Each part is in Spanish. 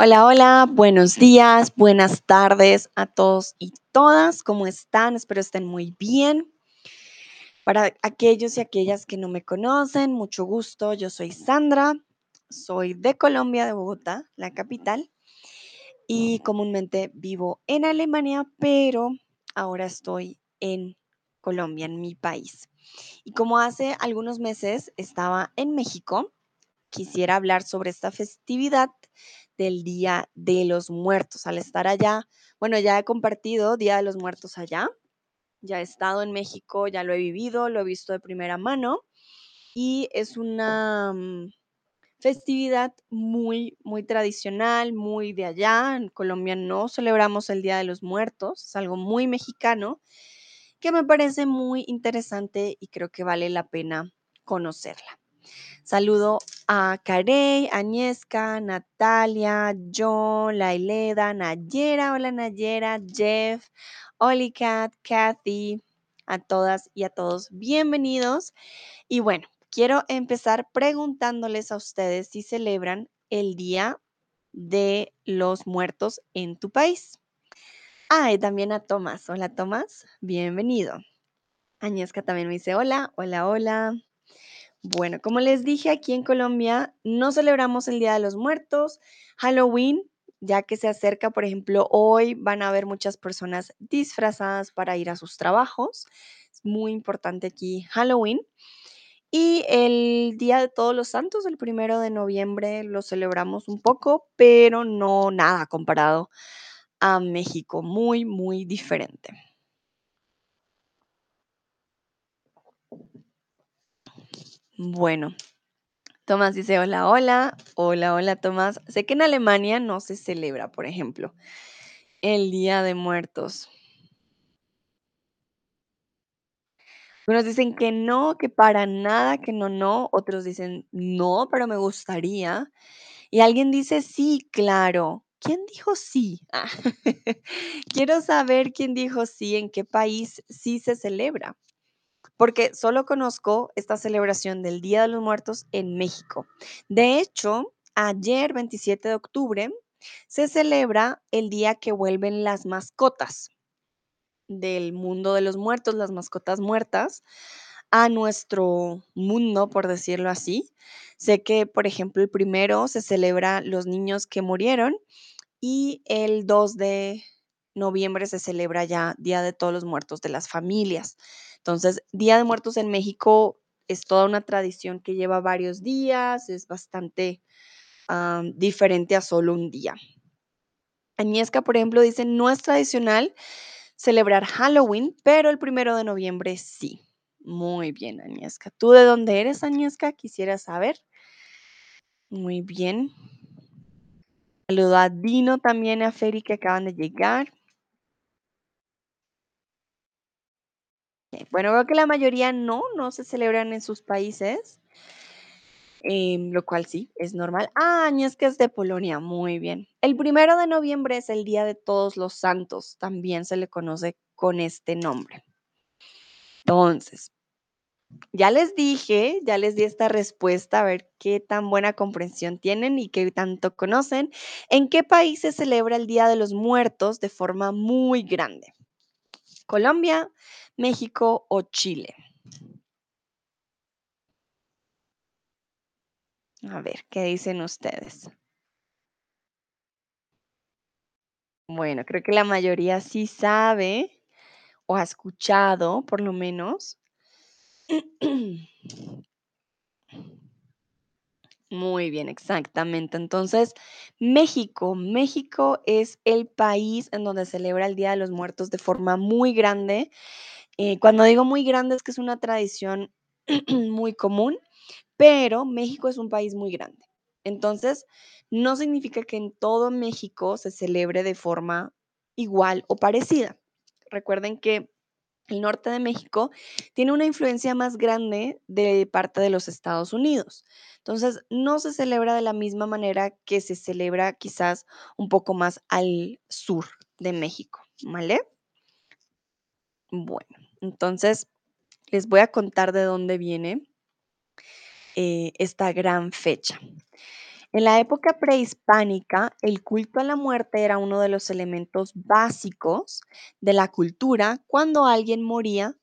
Hola, hola, buenos días, buenas tardes a todos y todas. ¿Cómo están? Espero estén muy bien. Para aquellos y aquellas que no me conocen, mucho gusto. Yo soy Sandra, soy de Colombia, de Bogotá, la capital, y comúnmente vivo en Alemania, pero ahora estoy en Colombia, en mi país. Y como hace algunos meses estaba en México, quisiera hablar sobre esta festividad del Día de los Muertos. Al estar allá, bueno, ya he compartido Día de los Muertos allá, ya he estado en México, ya lo he vivido, lo he visto de primera mano y es una mm, festividad muy, muy tradicional, muy de allá. En Colombia no celebramos el Día de los Muertos, es algo muy mexicano que me parece muy interesante y creo que vale la pena conocerla. Saludo a Carey, Agnieszka, Natalia, John, Laileda, Nayera, hola Nayera, Jeff, Olicat, Kathy, a todas y a todos, bienvenidos. Y bueno, quiero empezar preguntándoles a ustedes si celebran el Día de los Muertos en tu país. Ah, y también a Tomás. Hola Tomás, bienvenido. Agnieszka también me dice hola, hola, hola. Bueno, como les dije, aquí en Colombia no celebramos el Día de los Muertos, Halloween, ya que se acerca, por ejemplo, hoy van a haber muchas personas disfrazadas para ir a sus trabajos. Es muy importante aquí Halloween. Y el Día de Todos los Santos, el primero de noviembre, lo celebramos un poco, pero no nada comparado a México, muy, muy diferente. Bueno, Tomás dice, hola, hola, hola, hola, Tomás. Sé que en Alemania no se celebra, por ejemplo, el Día de Muertos. Unos dicen que no, que para nada, que no, no. Otros dicen no, pero me gustaría. Y alguien dice sí, claro. ¿Quién dijo sí? Ah, Quiero saber quién dijo sí, en qué país sí se celebra porque solo conozco esta celebración del Día de los Muertos en México. De hecho, ayer, 27 de octubre, se celebra el día que vuelven las mascotas del mundo de los muertos, las mascotas muertas, a nuestro mundo, por decirlo así. Sé que, por ejemplo, el primero se celebra los niños que murieron y el 2 de noviembre se celebra ya Día de Todos los Muertos de las familias. Entonces, Día de Muertos en México es toda una tradición que lleva varios días, es bastante diferente a solo un día. Añesca, por ejemplo, dice, no es tradicional celebrar Halloween, pero el primero de noviembre sí. Muy bien, Añesca. ¿Tú de dónde eres, Añesca? Quisiera saber. Muy bien. Saludo a Dino también, a Feri que acaban de llegar. Bueno, veo que la mayoría no, no se celebran en sus países, em, lo cual sí, es normal. Ah, que es de Polonia, muy bien. El primero de noviembre es el Día de Todos los Santos, también se le conoce con este nombre. Entonces, ya les dije, ya les di esta respuesta, a ver qué tan buena comprensión tienen y qué tanto conocen. ¿En qué país se celebra el Día de los Muertos de forma muy grande? ¿Colombia, México o Chile? A ver, ¿qué dicen ustedes? Bueno, creo que la mayoría sí sabe o ha escuchado, por lo menos. Muy bien, exactamente. Entonces, México, México es el país en donde celebra el Día de los Muertos de forma muy grande. Eh, cuando digo muy grande es que es una tradición muy común, pero México es un país muy grande. Entonces, no significa que en todo México se celebre de forma igual o parecida. Recuerden que el norte de México tiene una influencia más grande de parte de los Estados Unidos. Entonces, no se celebra de la misma manera que se celebra quizás un poco más al sur de México, ¿vale? Bueno, entonces les voy a contar de dónde viene eh, esta gran fecha. En la época prehispánica, el culto a la muerte era uno de los elementos básicos de la cultura. Cuando alguien moría,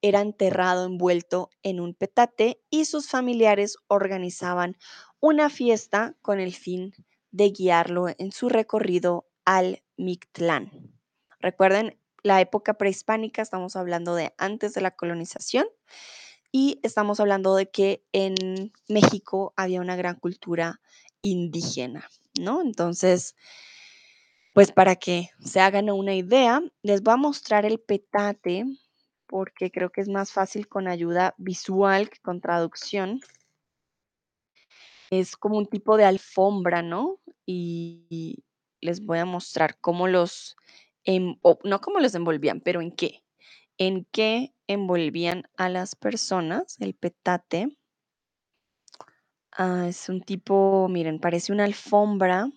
era enterrado envuelto en un petate y sus familiares organizaban una fiesta con el fin de guiarlo en su recorrido al Mictlán. Recuerden, la época prehispánica, estamos hablando de antes de la colonización y estamos hablando de que en México había una gran cultura indígena, ¿no? Entonces, pues para que se hagan una idea, les voy a mostrar el petate porque creo que es más fácil con ayuda visual que con traducción. Es como un tipo de alfombra, ¿no? Y les voy a mostrar cómo los, em- no cómo los envolvían, pero en qué. En qué envolvían a las personas el petate. Ah, es un tipo, miren, parece una alfombra,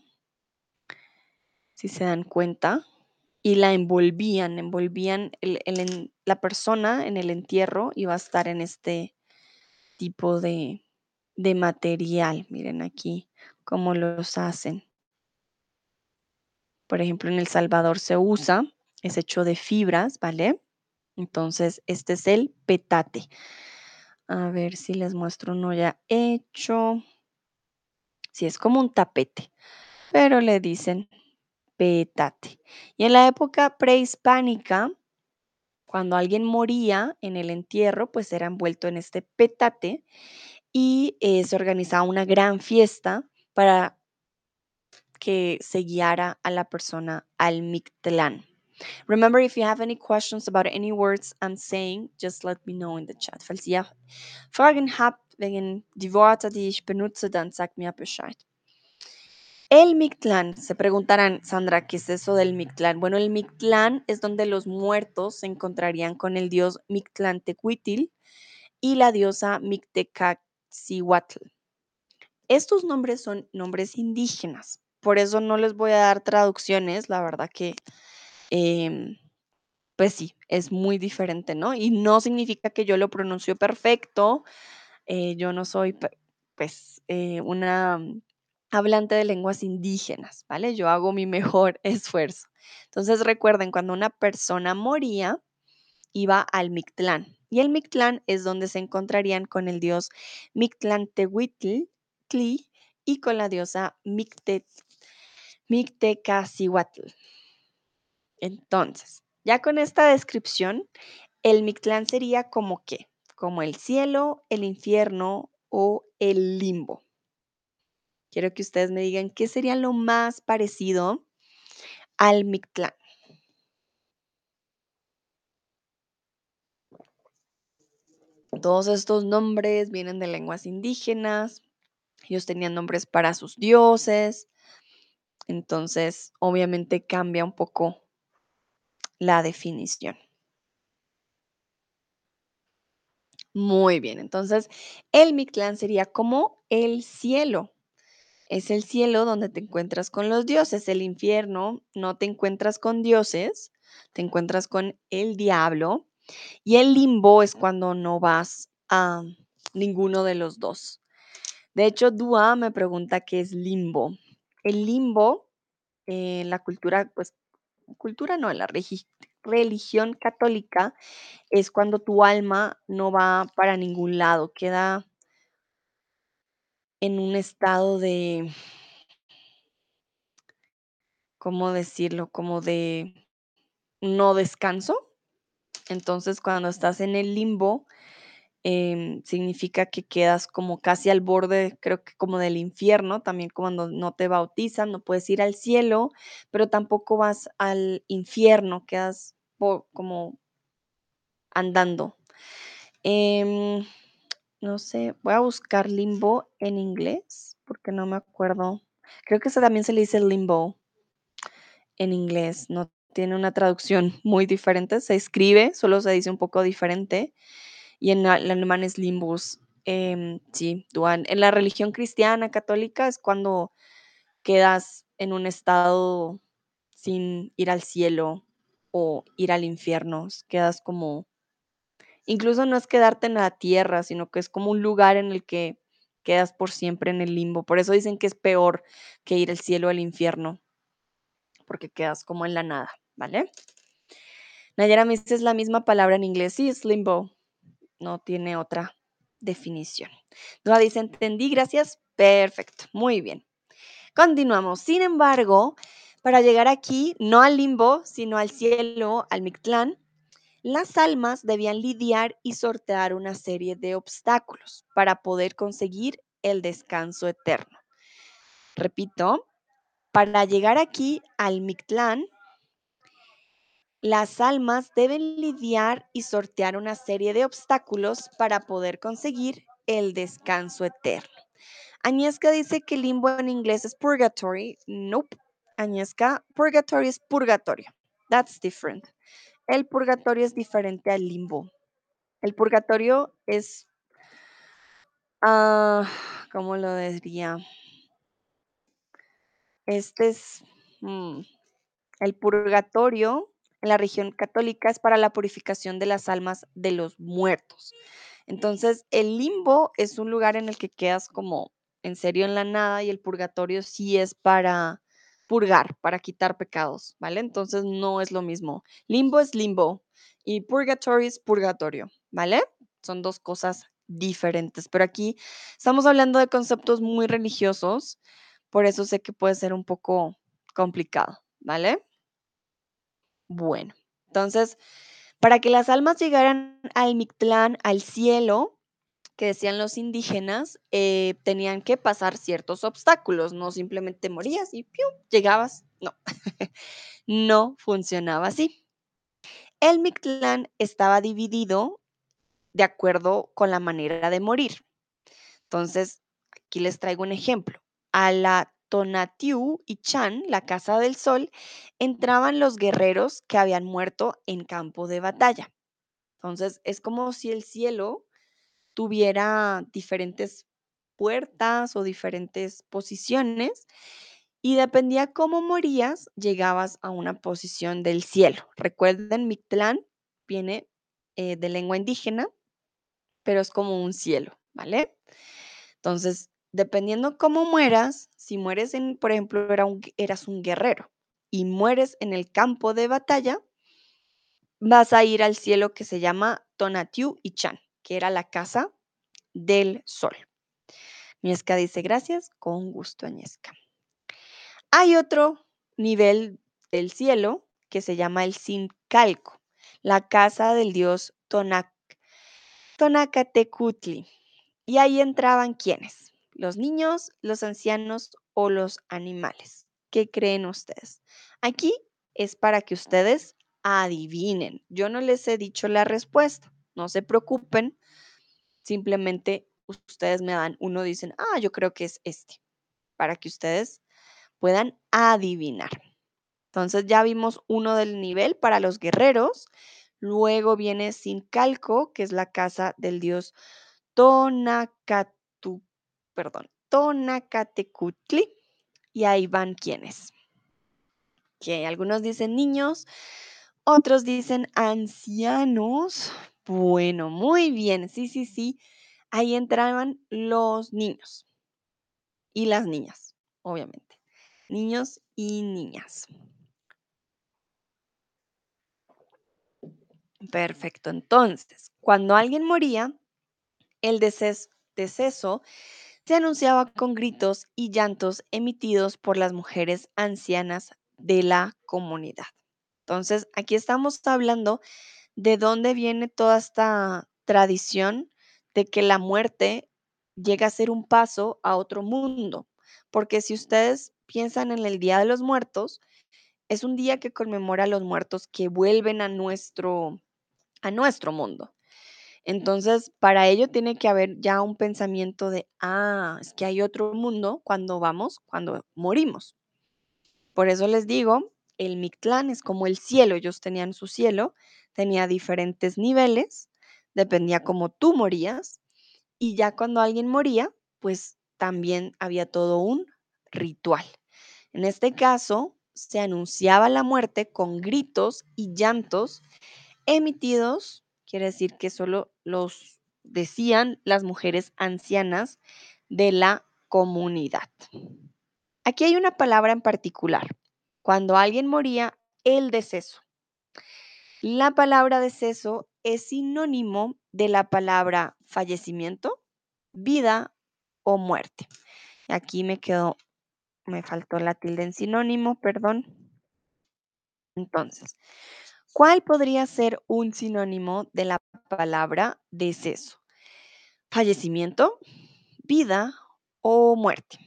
si se dan cuenta, y la envolvían, envolvían la persona en el entierro iba a estar en este tipo de, de material. Miren aquí cómo los hacen. Por ejemplo, en El Salvador se usa, es hecho de fibras, ¿vale? Entonces, este es el petate. A ver si les muestro uno ya hecho. Sí, es como un tapete, pero le dicen petate. Y en la época prehispánica, cuando alguien moría en el entierro, pues era envuelto en este petate y eh, se organizaba una gran fiesta para que se guiara a la persona al Mictlán. Remember, if you have any questions about any words I'm saying, just let me know in the chat. Falls ihr Fragen habt wegen die Worte, die ich benutze, dann sagt mir Bescheid. El Mictlán, se preguntarán, Sandra, ¿qué es eso del Mictlán? Bueno, el Mictlán es donde los muertos se encontrarían con el dios Mictlantecuhtli y la diosa Mictecacihuatl. Estos nombres son nombres indígenas, por eso no les voy a dar traducciones, la verdad que, em, pues sí, es muy diferente, ¿no? Y no significa que yo lo pronuncio perfecto, eh, yo no soy, pues, eh, una hablante de lenguas indígenas, ¿vale? Yo hago mi mejor esfuerzo. Entonces recuerden, cuando una persona moría, iba al Mictlán. Y el Mictlán es donde se encontrarían con el dios Mictlantecuhtli Tli, y con la diosa Micte, Mictecacihuatl. Entonces, ya con esta descripción, el Mictlán sería como qué? Como el cielo, el infierno o el limbo. Quiero que ustedes me digan qué sería lo más parecido al Mictlán. Todos estos nombres vienen de lenguas indígenas. Ellos tenían nombres para sus dioses. Entonces, obviamente cambia un poco la definición. Muy bien, entonces el Mictlán sería como el cielo. Es el cielo donde te encuentras con los dioses. El infierno no te encuentras con dioses, te encuentras con el diablo. Y el limbo es cuando no vas a ninguno de los dos. De hecho, Dua me pregunta qué es limbo. El limbo, en la cultura, pues, cultura no, en la religión católica, es cuando tu alma no va para ningún lado, queda en un estado de, ¿cómo decirlo? Como de no descanso. Entonces, cuando estás en el limbo, em, significa que quedas como casi al borde, creo que como del infierno, también cuando no te bautizan, no puedes ir al cielo, pero tampoco vas al infierno, quedas po- como andando. Em, no sé, voy a buscar limbo en inglés, porque no me acuerdo. Creo que eso también se le dice limbo en inglés, no tiene una traducción muy diferente, se escribe, solo se dice un poco diferente, y en el alemán es limbus. Em, sí, duan. En la religión cristiana católica es cuando quedas en un estado sin ir al cielo o ir al infierno, quedas como Incluso no es quedarte en la tierra, sino que es como un lugar en el que quedas por siempre en el limbo. Por eso dicen que es peor que ir al cielo o al infierno, porque quedas como en la nada, ¿vale? Nayara me dice es la misma palabra en inglés, sí, es limbo, no tiene otra definición. No dice, entendí, gracias, perfecto, muy bien. Continuamos. Sin embargo, para llegar aquí, no al limbo, sino al cielo, al Mictlán, las almas debían lidiar y sortear una serie de obstáculos para poder conseguir el descanso eterno. Repito, para llegar aquí al Mictlán, las almas deben lidiar y sortear una serie de obstáculos para poder conseguir el descanso eterno. Agnieszka dice que limbo en inglés es purgatory. Nope. Agnieszka, purgatory es purgatorio. That's different. El purgatorio es diferente al limbo. El purgatorio es, ah, ¿cómo lo diría? Este es, mm, el purgatorio en la región católica es para la purificación de las almas de los muertos. Entonces, el limbo es un lugar en el que quedas como en serio en la nada y el purgatorio sí es para purgar, para quitar pecados, ¿vale? Entonces no es lo mismo. Limbo es limbo y purgatorio es purgatorio, ¿vale? Son dos cosas diferentes, pero aquí estamos hablando de conceptos muy religiosos, por eso sé que puede ser un poco complicado, ¿vale? Bueno, entonces, para que las almas llegaran al Mictlán, al cielo, que decían los indígenas, eh, tenían que pasar ciertos obstáculos, no simplemente morías y ¡pium! llegabas. No, no funcionaba así. El Mictlán estaba dividido de acuerdo con la manera de morir. Entonces, aquí les traigo un ejemplo. A la Tonatiu y Chan, la Casa del Sol, entraban los guerreros que habían muerto en campo de batalla. Entonces, es como si el cielo tuviera diferentes puertas o diferentes posiciones y dependía cómo morías, llegabas a una posición del cielo. Recuerden, Mictlán viene eh, de lengua indígena, pero es como un cielo, ¿vale? Entonces, dependiendo cómo mueras, si mueres en, por ejemplo, eras un guerrero y mueres en el campo de batalla, vas a ir al cielo que se llama Tonatiu y Chan que era la casa del sol. Agnieszka dice, gracias, con gusto, Agnieszka. Hay otro nivel del cielo que se llama el Sincalco, la casa del dios Tonac Tonacatecutli. Y ahí entraban quienes, los niños, los ancianos o los animales. ¿Qué creen ustedes? Aquí es para que ustedes adivinen. Yo no les he dicho la respuesta. No se preocupen, simplemente ustedes me dan uno, dicen, ah, yo creo que es este, para que ustedes puedan adivinar. Entonces ya vimos uno del nivel para los guerreros. Luego viene sin calco, que es la casa del dios Tonacatu, perdón, Tonacatecutli. Y ahí van quienes. Que algunos dicen niños, otros dicen ancianos. Bueno, muy bien. Sí, sí, sí. Ahí entraban los niños y las niñas, obviamente. Niños y niñas. Perfecto. Entonces, cuando alguien moría, el deceso, se anunciaba con gritos y llantos emitidos por las mujeres ancianas de la comunidad. Entonces, aquí estamos hablando de dónde viene toda esta tradición de que la muerte llega a ser un paso a otro mundo. Porque si ustedes piensan en el Día de los Muertos, es un día que conmemora a los muertos que vuelven a nuestro, a nuestro mundo. Entonces, para ello tiene que haber ya un pensamiento de, ah, es que hay otro mundo cuando vamos, cuando morimos. Por eso les digo el Mictlán es como el cielo, ellos tenían su cielo, tenía diferentes niveles, dependía cómo tú morías, y ya cuando alguien moría, pues también había todo un ritual. En este caso, se anunciaba la muerte con gritos y llantos emitidos, quiere decir que solo los decían las mujeres ancianas de la comunidad. Aquí hay una palabra en particular. Cuando alguien moría, el deceso. La palabra deceso es sinónimo de la palabra fallecimiento, vida o muerte. Aquí me quedó, me faltó la tilde en sinónimo, perdón. Entonces, ¿cuál podría ser un sinónimo de la palabra deceso? Fallecimiento, vida o muerte.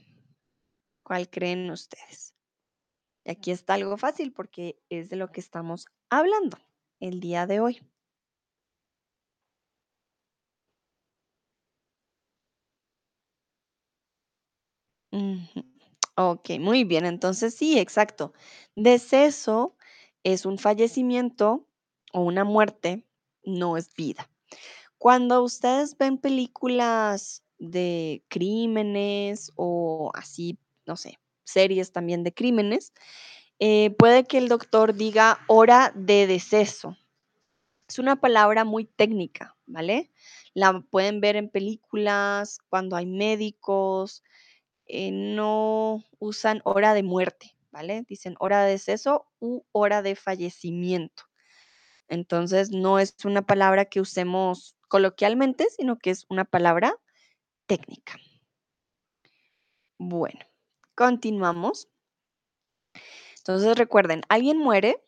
¿Cuál creen ustedes? Y aquí está algo fácil porque es de lo que estamos hablando el día de hoy. Ok, muy bien. Entonces sí, exacto. Deceso es un fallecimiento o una muerte, no es vida. Cuando ustedes ven películas de crímenes o así, no sé, series también de crímenes, eh, puede que el doctor diga hora de deceso. Es una palabra muy técnica, ¿vale? La pueden ver en películas, cuando hay médicos, eh, no usan hora de muerte, ¿vale? Dicen hora de deceso u hora de fallecimiento. Entonces, no es una palabra que usemos coloquialmente, sino que es una palabra técnica. Bueno, continuamos. Entonces, recuerden, alguien muere,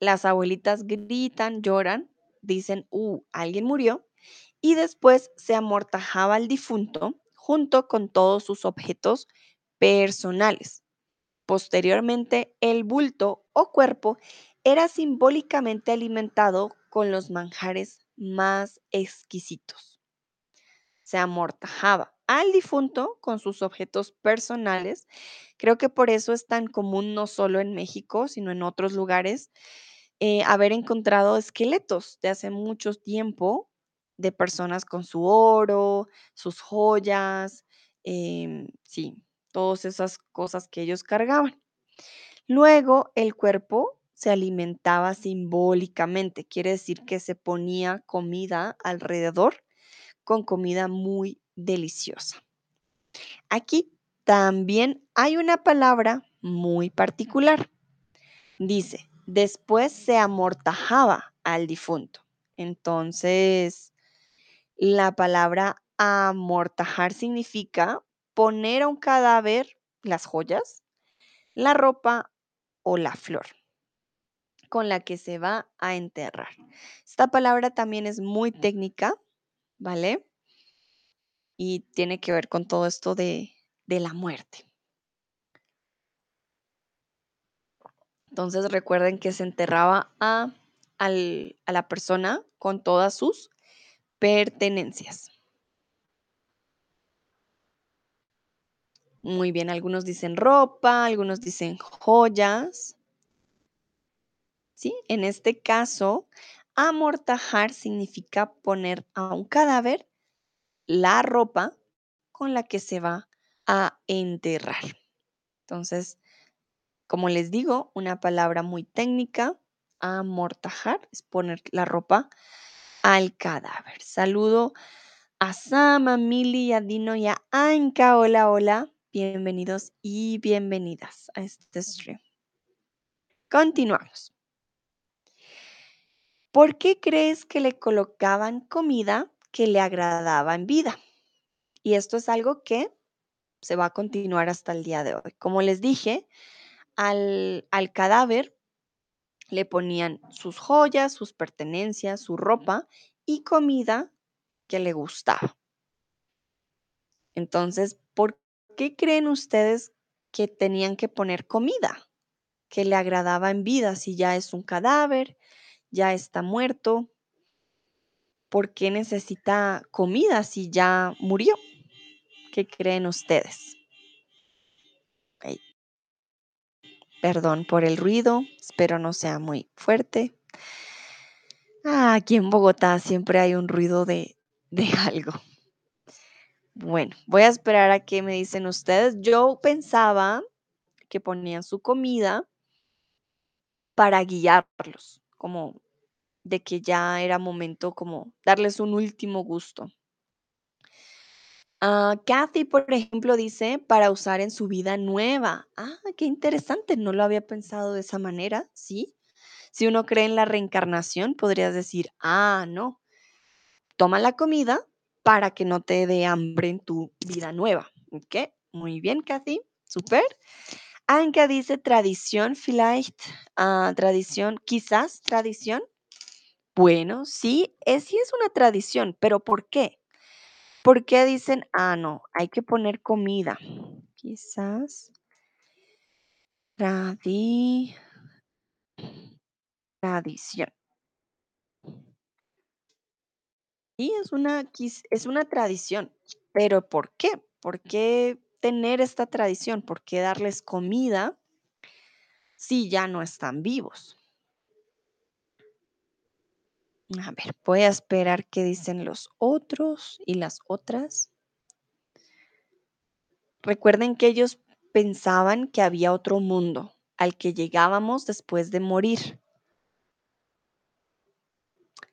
las abuelitas gritan, lloran, dicen, uh, alguien murió, y después se amortajaba al difunto junto con todos sus objetos personales. Posteriormente, el bulto o cuerpo era simbólicamente alimentado con los manjares más exquisitos. Se amortajaba al difunto con sus objetos personales. Creo que por eso es tan común no solo en México, sino en otros lugares, eh, haber encontrado esqueletos de hace mucho tiempo de personas con su oro, sus joyas, em, sí, todas esas cosas que ellos cargaban. Luego el cuerpo se alimentaba simbólicamente, quiere decir que se ponía comida alrededor con comida muy deliciosa. Aquí también hay una palabra muy particular. Dice, después se amortajaba al difunto. Entonces, la palabra amortajar significa poner a un cadáver las joyas, la ropa o la flor con la que se va a enterrar. Esta palabra también es muy técnica, ¿vale? Y tiene que ver con todo esto de, de la muerte. Entonces recuerden que se enterraba a, al- a la persona con todas sus pertenencias. Muy bien, algunos dicen ropa, algunos dicen joyas. ¿Sí? En este caso, amortajar significa poner a un cadáver la ropa con la que se va a enterrar. Entonces, como les digo, una palabra muy técnica, amortajar, es poner la ropa al cadáver. Saludo a Sam, a Mili, a Dino y a Anka. Hola, hola. Bienvenidos y bienvenidas a este stream. Continuamos. ¿Por qué crees que le colocaban comida que le agradaba en vida? Y esto es algo que se va a continuar hasta el día de hoy. Como les dije, al, al cadáver le ponían sus joyas, sus pertenencias, su ropa y comida que le gustaba. Entonces, ¿por qué creen ustedes que tenían que poner comida que le agradaba en vida si ya es un cadáver, ya está muerto? ¿Por qué necesita comida si ya murió? ¿Qué creen ustedes? Perdón por el ruido, espero no sea muy fuerte. Ah, aquí en Bogotá siempre hay un ruido de, de algo. Bueno, voy a esperar a qué me dicen ustedes. Yo pensaba que ponían su comida para guiarlos, como de que ya era momento como darles un último gusto. Ah, Kathy, por ejemplo, dice para usar en su vida nueva. Ah, qué interesante, no lo había pensado de esa manera, ¿sí? Si uno cree en la reencarnación, podrías decir, ah, no, toma la comida para que no te dé hambre en tu vida nueva. ¿Ok? Muy bien, Kathy, súper. Anka dice tradición, vielleicht, ah, tradición, quizás tradición. Bueno, sí, es, sí es una tradición, pero ¿por qué? ¿Por qué dicen, ah, no, hay que poner comida? Quizás tradi- tradición. Sí, es una, es una tradición, pero ¿por qué? ¿Por qué tener esta tradición? ¿Por qué darles comida si ya no están vivos? A ver, voy a esperar qué dicen los otros y las otras. Recuerden que ellos pensaban que había otro mundo al que llegábamos después de morir.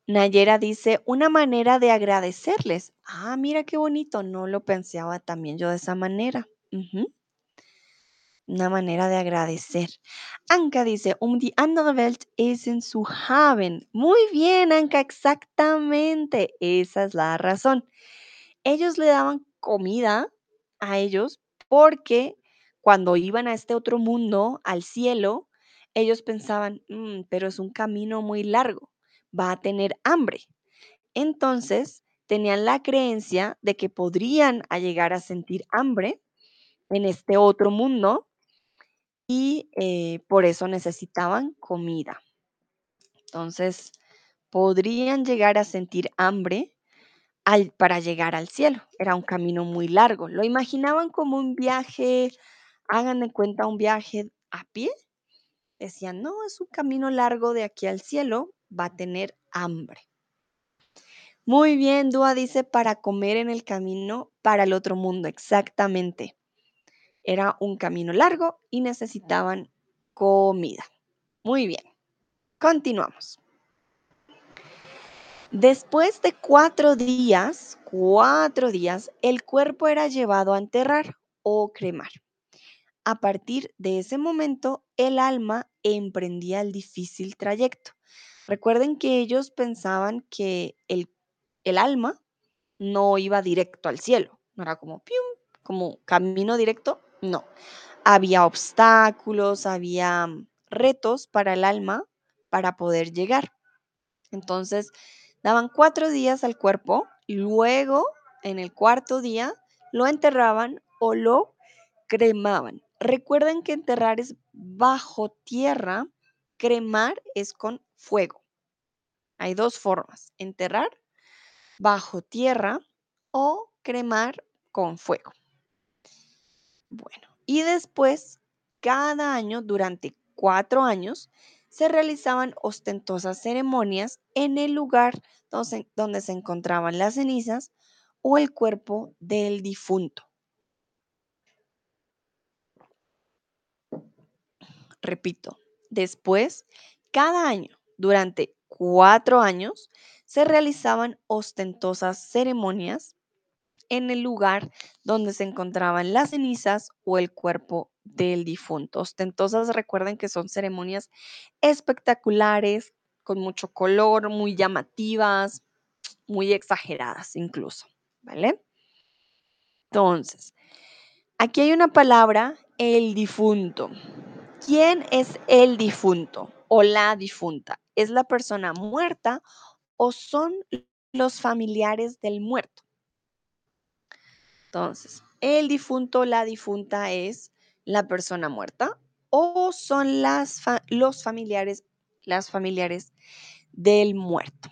Nayera dice, una manera de agradecerles. Ah, mira qué bonito, no lo pensaba también yo de esa manera. Una manera de agradecer. Anka dice, um die andere Welt in zu haben. Muy bien, Anka, exactamente. Esa es la razón. Ellos le daban comida a ellos porque cuando iban a este otro mundo, al cielo, ellos pensaban, "Mm, pero es un camino muy largo, va a tener hambre. Entonces, tenían la creencia de que podrían llegar a sentir hambre en este otro mundo y eh, por eso necesitaban comida. Entonces, podrían llegar a sentir hambre al, para llegar al cielo. Era un camino muy largo. Lo imaginaban como un viaje, hagan de cuenta un viaje a pie. Decían, no, es un camino largo de aquí al cielo, va a tener hambre. Muy bien, Dúa dice para comer en el camino para el otro mundo, exactamente. Era un camino largo y necesitaban comida. Muy bien, continuamos. Después de cuatro días, cuatro días, el cuerpo era llevado a enterrar o cremar. A partir de ese momento, el alma emprendía el difícil trayecto. Recuerden que ellos pensaban que el, el alma no iba directo al cielo, no era como, ¡pium! como camino directo, no. Había obstáculos, había retos para el alma para poder llegar. Entonces, daban cuatro días al cuerpo, y luego, en el cuarto día, lo enterraban o lo cremaban. Recuerden que enterrar es bajo tierra, cremar es con fuego. Hay dos formas, enterrar bajo tierra o cremar con fuego. Bueno, y después, cada año, durante cuatro años, se realizaban ostentosas ceremonias en el lugar donde se, encontraban las cenizas o el cuerpo del difunto. Repito, después, cada año, durante cuatro años, se realizaban ostentosas ceremonias en el lugar donde se encontraban las cenizas o el cuerpo del difunto. Ostentosas, recuerden que son ceremonias espectaculares, con mucho color, muy llamativas, muy exageradas incluso, ¿vale? Entonces, aquí hay una palabra, el difunto. ¿Quién es el difunto o la difunta? ¿Es la persona muerta o son los familiares del muerto? Entonces, el difunto o la difunta es la persona muerta o son las los familiares, las familiares del muerto.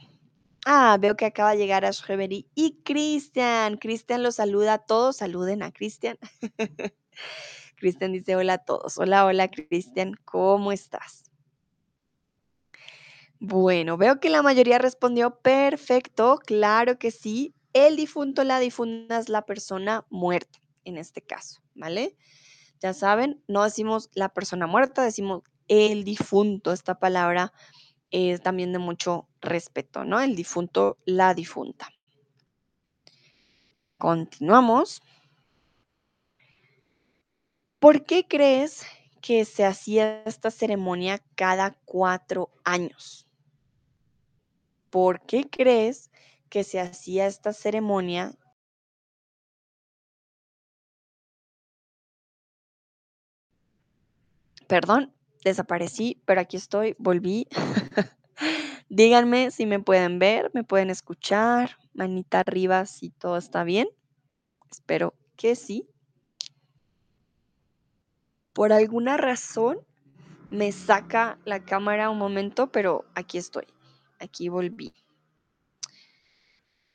Ah, veo que acaba de llegar Ash Reverie y Cristian. Cristian los saluda a todos. Saluden a Cristian. Cristian dice hola a todos. Hola, hola Cristian, ¿cómo estás? Bueno, veo que la mayoría respondió perfecto, claro que sí. El difunto, la difunta es la persona muerta en este caso, ¿vale? Ya saben, no decimos la persona muerta, decimos el difunto. Esta palabra es también de mucho respeto, ¿no? El difunto, la difunta. Continuamos. ¿Por qué crees que se hacía esta ceremonia cada cuatro años? ¿Por qué crees que se hacía esta ceremonia? Perdón, desaparecí, pero aquí estoy, volví. Díganme si me pueden ver, me pueden escuchar, manita arriba si todo está bien. Espero que sí. Por alguna razón me saca la cámara un momento, pero aquí estoy. Aquí volví.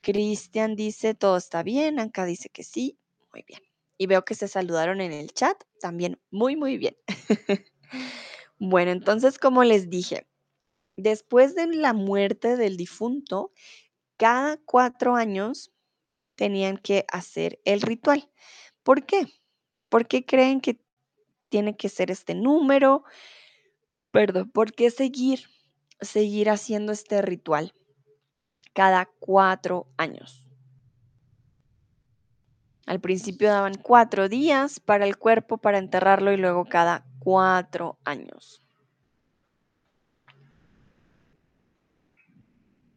Cristian dice, todo está bien. Anka dice que sí. Muy bien. Y veo que se saludaron en el chat. También muy, muy bien. bueno, entonces, como les dije, después de la muerte del difunto, cada cuatro años tenían que hacer el ritual. ¿Por qué? ¿Por qué creen que tiene que ser este número? Perdón, ¿por qué seguir, seguir haciendo este ritual cada cuatro años? Al principio daban cuatro días para el cuerpo para enterrarlo y luego cada cuatro años.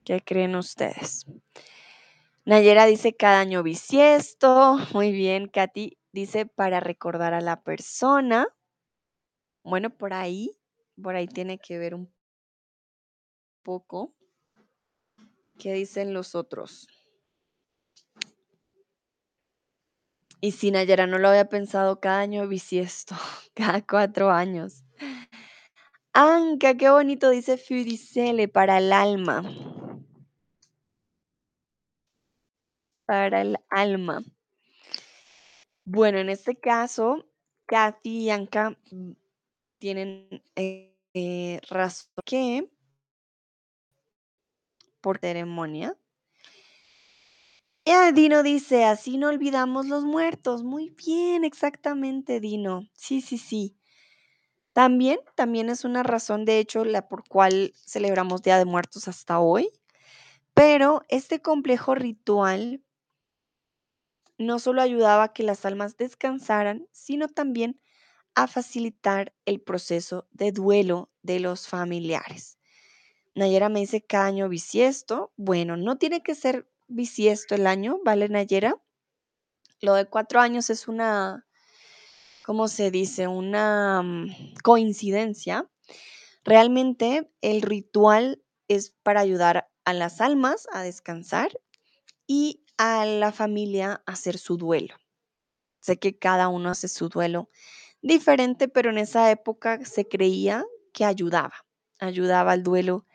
¿Qué creen ustedes? Nayera dice cada año bisiesto. Muy bien, Katy dice para recordar a la persona. Bueno, por ahí, por ahí tiene que ver un poco. ¿Qué dicen los otros? Y si Nayera no lo había pensado, cada año bisiesto, cada cuatro años. Anca, qué bonito dice Fudicele para el alma. Para el alma. Bueno, en este caso, Kathy y Anka mm, tienen eh, eh, razón que por ceremonia. Y Dino dice, así no olvidamos los muertos. Muy bien, exactamente, Dino. Sí, sí, sí. También, también es una razón, de hecho, la por cual celebramos Día de Muertos hasta hoy. Pero este complejo ritual no solo ayudaba a que las almas descansaran, sino también a facilitar el proceso de duelo de los familiares. Nayera me dice cada año bisiesto. Bueno, no tiene que ser bisiesto el año, ¿vale, Nayera? Lo de cuatro años es una, ¿cómo se dice? Una mm, coincidencia. Realmente el ritual es para ayudar a las almas a descansar y a la familia a hacer su duelo. Sé que cada uno hace su duelo diferente, pero en esa época se creía que ayudaba, ayudaba al duelo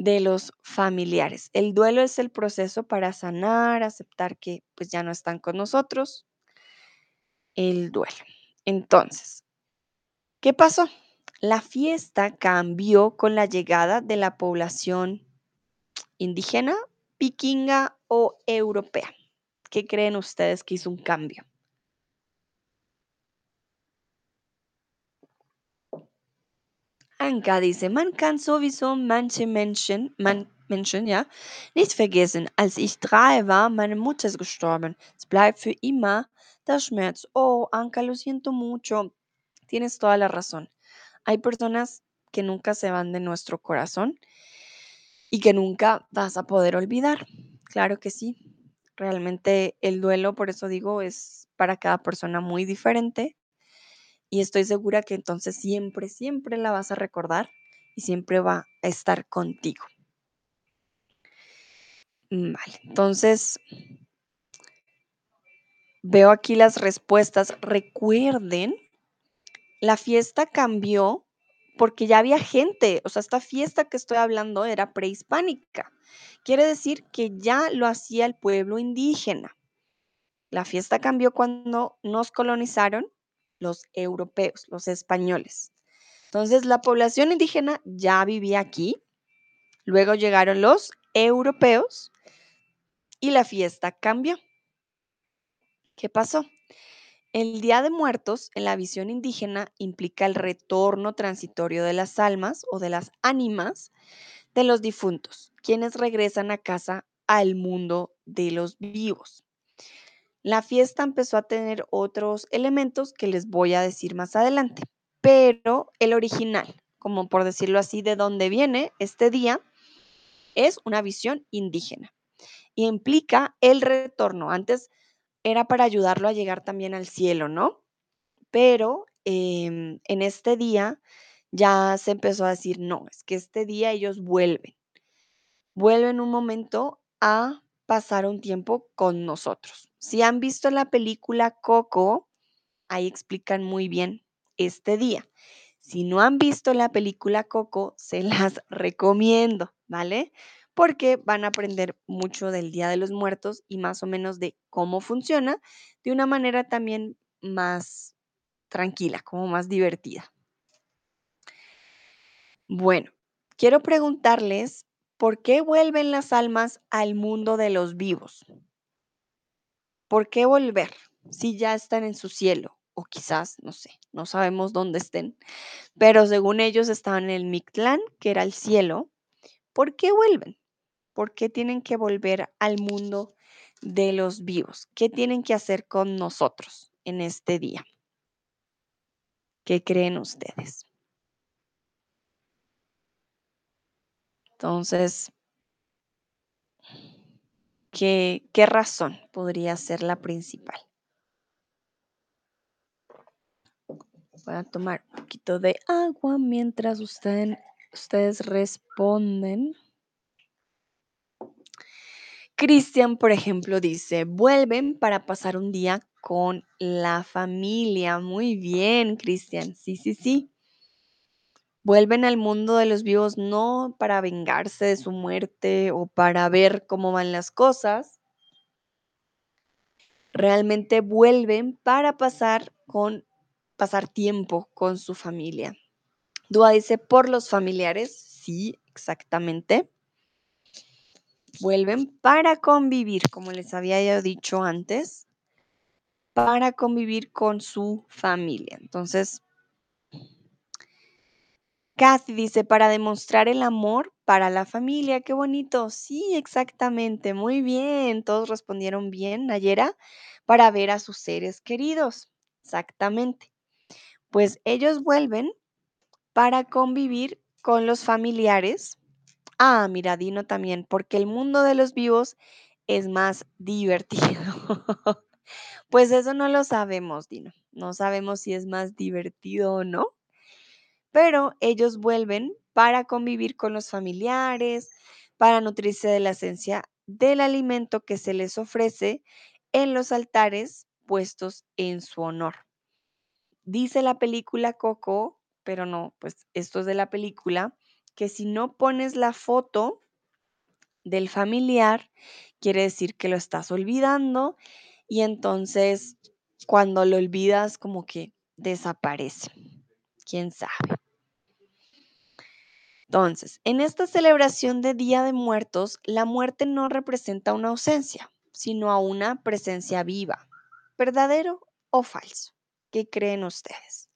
de los familiares. El duelo es el proceso para sanar, aceptar que pues ya no están con nosotros. El duelo. Entonces, ¿qué pasó? La fiesta cambió con la llegada de la población indígena, vikinga o europea. ¿Qué creen ustedes que hizo un cambio? Anka dice, man kann sowieso manche Menschen, man, Menschen, ja, nicht vergessen. Als ich drei war, meine Mutter gestorben. Es bleibt für immer der Schmerz. Oh, Anka, lo siento mucho. Tienes toda la razón. Hay personas que nunca se van de nuestro corazón y que nunca vas a poder olvidar. Claro que sí. Realmente el duelo, por eso digo, es para cada persona muy diferente y estoy segura que entonces siempre, siempre la vas a recordar y siempre va a estar contigo. Mm, vale, entonces veo aquí las respuestas. Recuerden, la fiesta cambió porque ya había gente, o sea, esta fiesta que estoy hablando era prehispánica. Quiere decir que ya lo hacía el pueblo indígena. La fiesta cambió cuando nos colonizaron los europeos, los españoles. Entonces la población indígena ya vivía aquí, luego llegaron los europeos y la fiesta cambió. ¿Qué pasó? El Día de Muertos en la visión indígena implica el retorno transitorio de las almas o de las ánimas de los difuntos, quienes regresan a casa al mundo de los vivos. La fiesta empezó a tener otros elementos que les voy a decir más adelante, pero el original, como por decirlo así, de dónde viene este día, es una visión indígena y implica el retorno. Antes era para ayudarlo a llegar también al cielo, ¿no? Pero em, en este día ya se empezó a decir, no, es que este día ellos vuelven, vuelven un momento a pasar un tiempo con nosotros. Si han visto la película Coco, ahí explican muy bien este día. Si no han visto la película Coco, se las recomiendo, ¿vale? Porque van a aprender mucho del Día de los Muertos y más o menos de cómo funciona de una manera también más tranquila, como más divertida. Bueno, quiero preguntarles, ¿por qué vuelven las almas al mundo de los vivos? ¿Por qué volver si ya están en su cielo? O quizás, no sé, no sabemos dónde estén, pero según ellos estaban en el Mictlán, que era el cielo. ¿Por qué vuelven? ¿Por qué tienen que volver al mundo de los vivos? ¿Qué tienen que hacer con nosotros en este día? ¿Qué creen ustedes? Entonces, ¿qué, razón podría ser la principal? Voy a tomar un poquito de agua mientras ustedes responden. Cristian, por ejemplo, dice, vuelven para pasar un día con la familia. Muy bien, Cristian. Sí, sí, sí. Vuelven al mundo de los vivos no para vengarse de su muerte o para ver cómo van las cosas. Realmente vuelven para pasar con pasar tiempo con su familia. Dúa dice por los familiares. Sí, exactamente. Vuelven para convivir, como les había ya dicho antes, para convivir con su familia. Entonces, Kathy dice, para demostrar el amor para la familia. Qué bonito. Sí, exactamente. Muy bien. Todos respondieron bien, Nayera, para ver a sus seres queridos. Exactamente. Pues ellos vuelven para convivir con los familiares. Ah, mira, Dino también, porque el mundo de los vivos es más divertido. pues eso no lo sabemos, Dino. No sabemos si es más divertido o no pero ellos vuelven para convivir con los familiares, para nutrirse de la esencia del alimento que se les ofrece en los altares puestos en su honor. Dice la película Coco, pero no, pues esto es de la película, que si no pones la foto del familiar, quiere decir que lo estás olvidando y entonces cuando lo olvidas como que desaparece. ¿Quién sabe? Entonces, en esta celebración de Día de Muertos, la muerte no representa una ausencia, sino a una presencia viva. ¿Verdadero o falso? ¿Qué creen ustedes?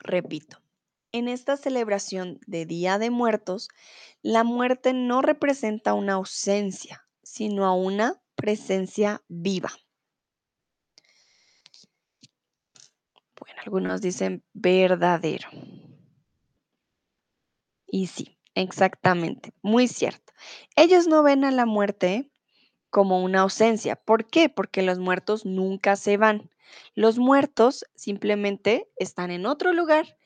Repito, en esta celebración de Día de Muertos, la muerte no representa una ausencia, sino a una presencia viva. Bueno, algunos dicen verdadero. Y sí, exactamente, muy cierto. Ellos no ven a la muerte como una ausencia. ¿Por qué? Porque los muertos nunca se van. Los muertos simplemente están en otro lugar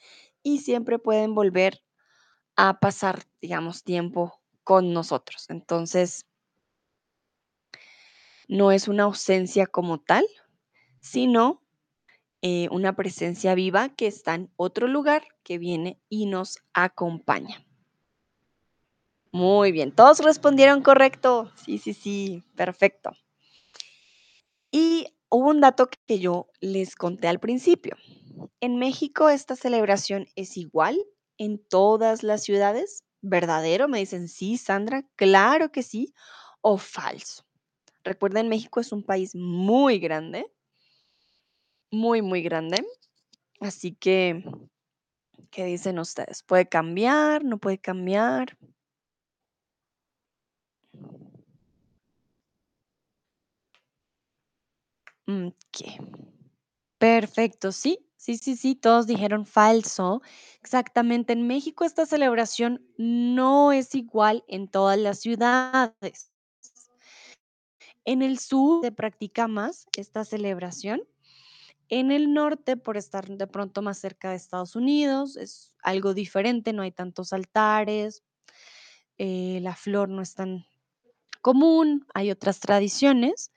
y siempre pueden volver a pasar, digamos, tiempo con nosotros. Entonces, no es una ausencia como tal, sino eh, una presencia viva que está en otro lugar, que viene y nos acompaña. Muy bien, todos respondieron correcto. Sí, sí, sí, perfecto. Y hubo un dato que yo les conté al principio. En México esta celebración es igual en todas las ciudades. ¿Verdadero? Me dicen, sí, Sandra, claro que sí. O falso. Recuerden, México es un país muy grande, muy, muy grande. Así que, ¿qué dicen ustedes? ¿Puede cambiar? ¿No puede cambiar? Mm. Perfecto, sí, sí, sí, sí, todos dijeron falso. Exactamente, en México esta celebración no es igual en todas las ciudades. En el sur se practica más esta celebración. En el norte, por estar de pronto más cerca de Estados Unidos, es algo diferente, no hay tantos altares, eh, la flor no es tan común, hay otras tradiciones.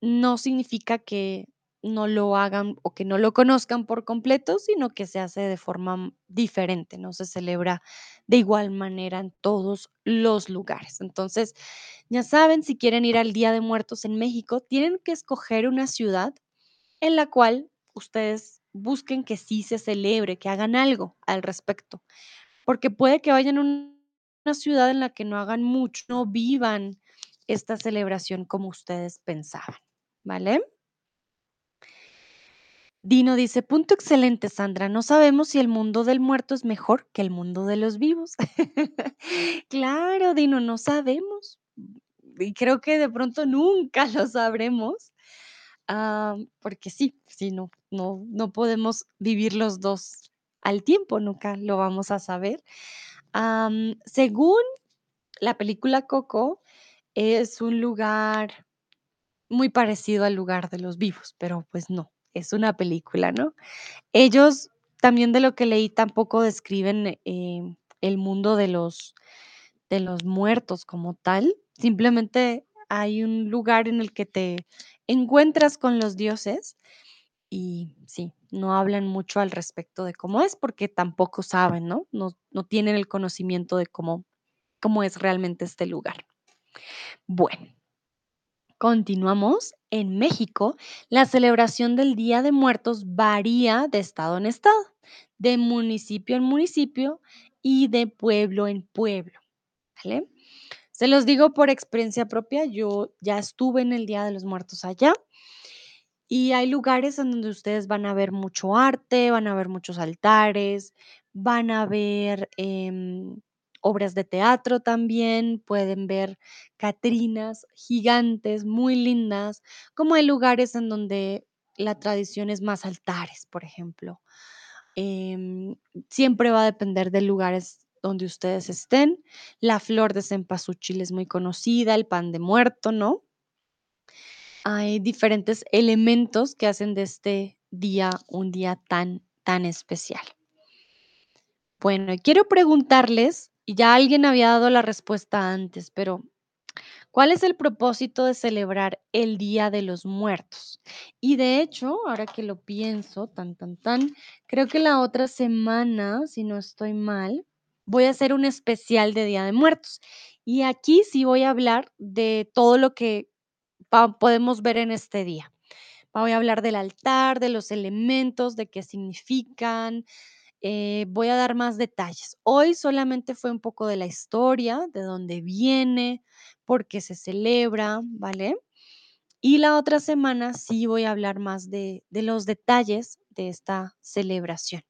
No significa que no lo hagan o que no lo conozcan por completo, sino que se hace de forma mm, diferente, no se celebra de igual manera en todos los lugares. Entonces, ya saben, si quieren ir al Día de Muertos en México, tienen que escoger una ciudad en la cual ustedes busquen que sí se celebre, que hagan algo al respecto, porque puede que vayan a un- una ciudad en la que no hagan mucho, no vivan esta celebración como ustedes pensaban, ¿vale? Dino dice, punto excelente, Sandra. No sabemos si el mundo del muerto es mejor que el mundo de los vivos. Claro, Dino, no sabemos. Y creo que de pronto nunca lo sabremos, ah, porque sí, sí, no, no, no podemos vivir los dos al tiempo, nunca lo vamos a saber. Según la película Coco, es un lugar muy parecido al lugar de los vivos, pero pues no, es una película, ¿no? Ellos, también de lo que leí, tampoco describen, em, el mundo de los de los muertos como tal. Simplemente hay un lugar en el que te encuentras con los dioses y sí, no hablan mucho al respecto de cómo es, porque tampoco saben, ¿no? No tienen el conocimiento de cómo cómo es realmente este lugar. Bueno. Continuamos. En México, la celebración del Día de Muertos varía de estado en estado, de municipio en municipio y de pueblo en pueblo, ¿vale? Se los digo por experiencia propia, yo ya estuve en el Día de los Muertos allá y hay lugares en donde ustedes van a ver mucho arte, van a ver muchos altares, van a ver em, obras de teatro también, pueden ver catrinas gigantes, muy lindas, como hay lugares en donde la tradición es más altares, por ejemplo. Em, siempre va a depender de lugares donde ustedes estén. La flor de cempasúchil es muy conocida, el pan de muerto, ¿no? Hay diferentes elementos que hacen de este día un día tan, tan especial. Bueno, quiero preguntarles, y ya alguien había dado la respuesta antes, pero ¿cuál es el propósito de celebrar el Día de los Muertos? Y de hecho, ahora que lo pienso, tan, tan, tan, creo que la otra semana, si no estoy mal, voy a hacer un especial de Día de Muertos. Y aquí sí voy a hablar de todo lo que podemos ver en este día. Voy a hablar del altar, de los elementos, de qué significan. eh, voy a dar más detalles. Hoy solamente fue un poco de la historia, de dónde viene, por qué se celebra, ¿vale? Y la otra semana sí voy a hablar más de los detalles de esta celebración.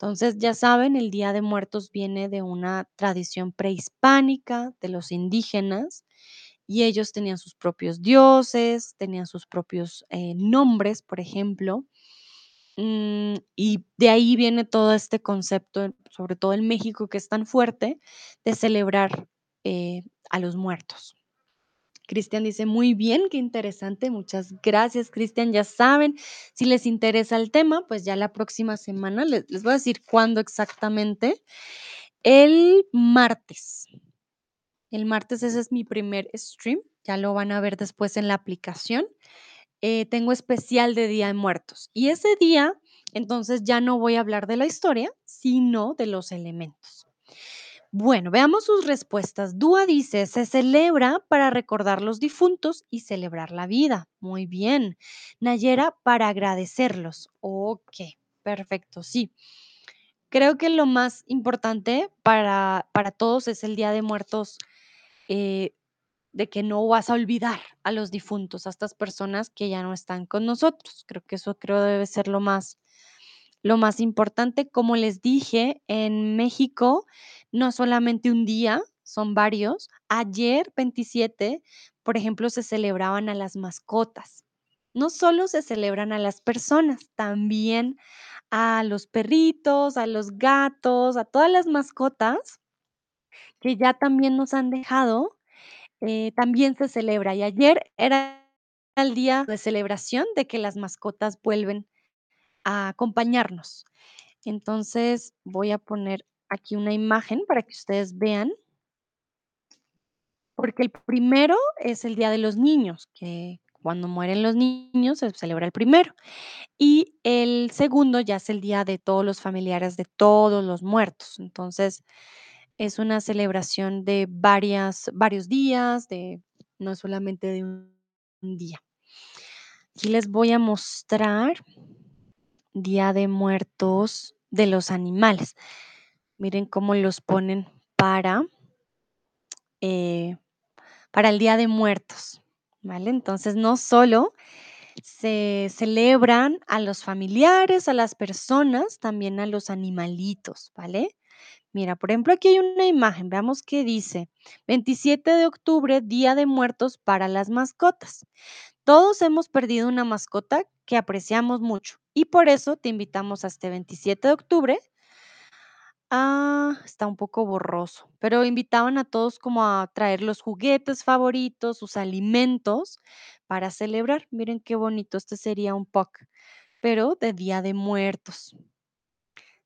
Entonces, ya saben, el Día de Muertos viene de una tradición prehispánica de los indígenas y ellos tenían sus propios dioses, tenían sus propios eh, nombres, por ejemplo, mm, y de ahí viene todo este concepto, sobre todo en México, que es tan fuerte, de celebrar eh, a los muertos. Cristian dice, muy bien, qué interesante, muchas gracias, Cristian. Ya saben, si les interesa el tema, pues ya la próxima semana les, les voy a decir cuándo exactamente. El martes. El martes ese es mi primer stream, ya lo van a ver después en la aplicación. Eh, tengo especial de Día de Muertos y ese día, entonces ya no voy a hablar de la historia, sino de los elementos. Bueno, veamos sus respuestas. Dúa dice, se celebra para recordar los difuntos y celebrar la vida. Muy bien. Nayera, para agradecerlos. Ok, perfecto, sí. Creo que lo más importante para, para todos es el Día de Muertos eh, de que no vas a olvidar a los difuntos, a estas personas que ya no están con nosotros. Creo que eso creo debe ser lo más, lo más importante. Como les dije, en México no solamente un día, son varios. Ayer, 27, por ejemplo, se celebraban a las mascotas. No solo se celebran a las personas, también a los perritos, a los gatos, a todas las mascotas que ya también nos han dejado, eh, también se celebra. Y ayer era el día de celebración de que las mascotas vuelven a acompañarnos. Entonces, voy a poner aquí una imagen para que ustedes vean. Porque el primero es el Día de los Niños, que cuando mueren los niños se celebra el primero. Y el segundo ya es el día de todos los familiares de todos los muertos. Entonces, es una celebración de varias varios días, de no solamente de un día. Aquí les voy a mostrar Día de Muertos de los animales. Miren cómo los ponen para, eh, para el Día de Muertos, ¿vale? Entonces, no solo se celebran a los familiares, a las personas, también a los animalitos, ¿vale? Mira, por ejemplo, aquí hay una imagen, veamos qué dice. 27 de octubre, Día de Muertos para las mascotas. Todos hemos perdido una mascota que apreciamos mucho y por eso te invitamos a este 27 de octubre. Ah, está un poco borroso, pero invitaban a todos como a traer los juguetes favoritos, sus alimentos para celebrar. Miren qué bonito, este sería un POC, pero de Día de Muertos.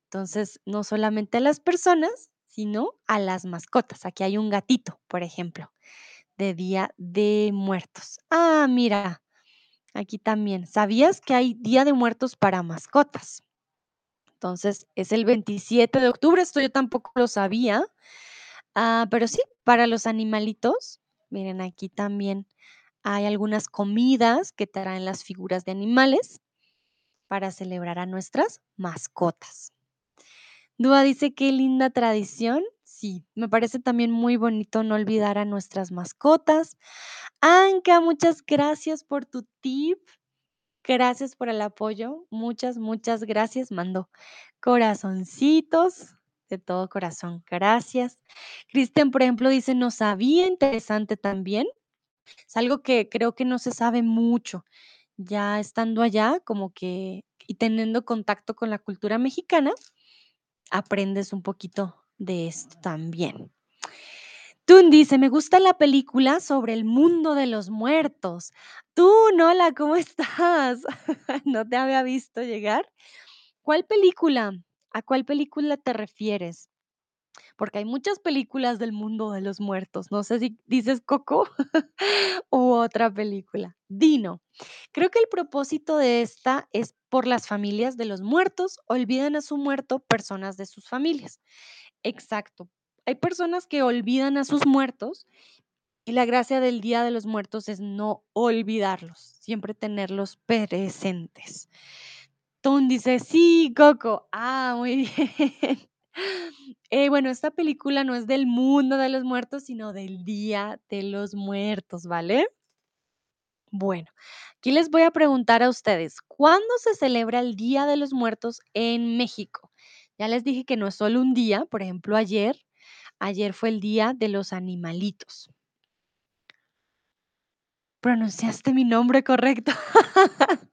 Entonces, no solamente a las personas, sino a las mascotas. Aquí hay un gatito, por ejemplo, de Día de Muertos. Ah, mira, aquí también. ¿Sabías que hay Día de Muertos para mascotas? Entonces, es el 27 de octubre, esto yo tampoco lo sabía. Ah, pero sí, para los animalitos, miren, aquí también hay algunas comidas que traen las figuras de animales para celebrar a nuestras mascotas. Dúa dice: "Qué linda tradición". Sí, me parece también muy bonito no olvidar a nuestras mascotas. Anka, muchas gracias por tu tip. Gracias por el apoyo. Muchas, muchas gracias. Mando corazoncitos de todo corazón. Gracias. Cristian, por ejemplo, dice: "No sabía". Interesante también. Es algo que creo que no se sabe mucho. Ya estando allá, como que y teniendo contacto con la cultura mexicana, aprendes un poquito de esto también. Tun dice: "Me gusta la película sobre el mundo de los muertos". Tun, hola, ¿cómo estás? No te había visto llegar. ¿Cuál película? ¿A cuál película te refieres? Porque hay muchas películas del mundo de los muertos. No sé si dices Coco u otra película. Dino. Creo que el propósito de esta es por las familias de los muertos, olvidan a su muerto personas de sus familias. Exacto. Hay personas que olvidan a sus muertos y la gracia del Día de los Muertos es no olvidarlos, siempre tenerlos presentes. Tun dice: "Sí, Coco". Ah, muy bien. Eh, bueno, esta película no es del mundo de los muertos, sino del Día de los Muertos, ¿vale? Bueno, aquí les voy a preguntar a ustedes, ¿cuándo se celebra el Día de los Muertos en México? Ya les dije que no es solo un día, por ejemplo, ayer, ayer fue el Día de los Animalitos. Pronunciaste mi nombre correcto.